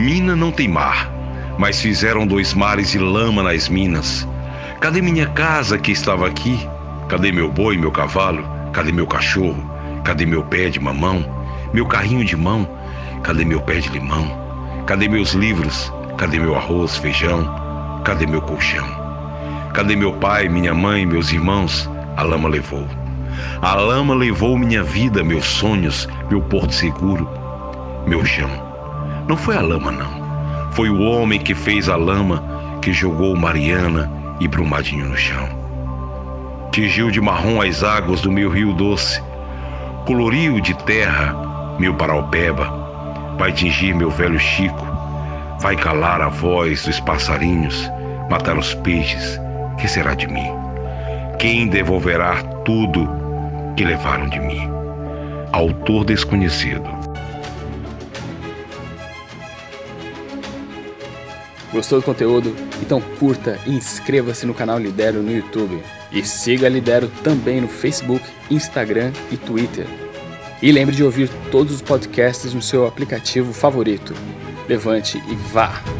mina não tem mar, mas fizeram dois mares e lama nas minas. Cadê minha casa que estava aqui? Cadê meu boi, meu cavalo? Cadê meu cachorro? Cadê meu pé de mamão? Meu carrinho de mão? Cadê meu pé de limão? Cadê meus livros? Cadê meu arroz, feijão? Cadê meu colchão? Cadê meu pai, minha mãe, meus irmãos? A lama levou. A lama levou minha vida, meus sonhos, meu porto seguro, meu chão. Não foi a lama, não. Foi o homem que fez a lama, que jogou Mariana e Brumadinho no chão. Tingiu de marrom as águas do meu rio doce, coloriu de terra meu paraupeba, vai tingir meu velho Chico, vai calar a voz dos passarinhos, matar os peixes, que será de mim? Quem devolverá tudo que levaram de mim? Autor desconhecido. Gostou do conteúdo? Então curta e inscreva-se no canal Lidero no YouTube. E siga a Lidero também no Facebook, Instagram e Twitter. E lembre de ouvir todos os podcasts no seu aplicativo favorito. Levante e vá!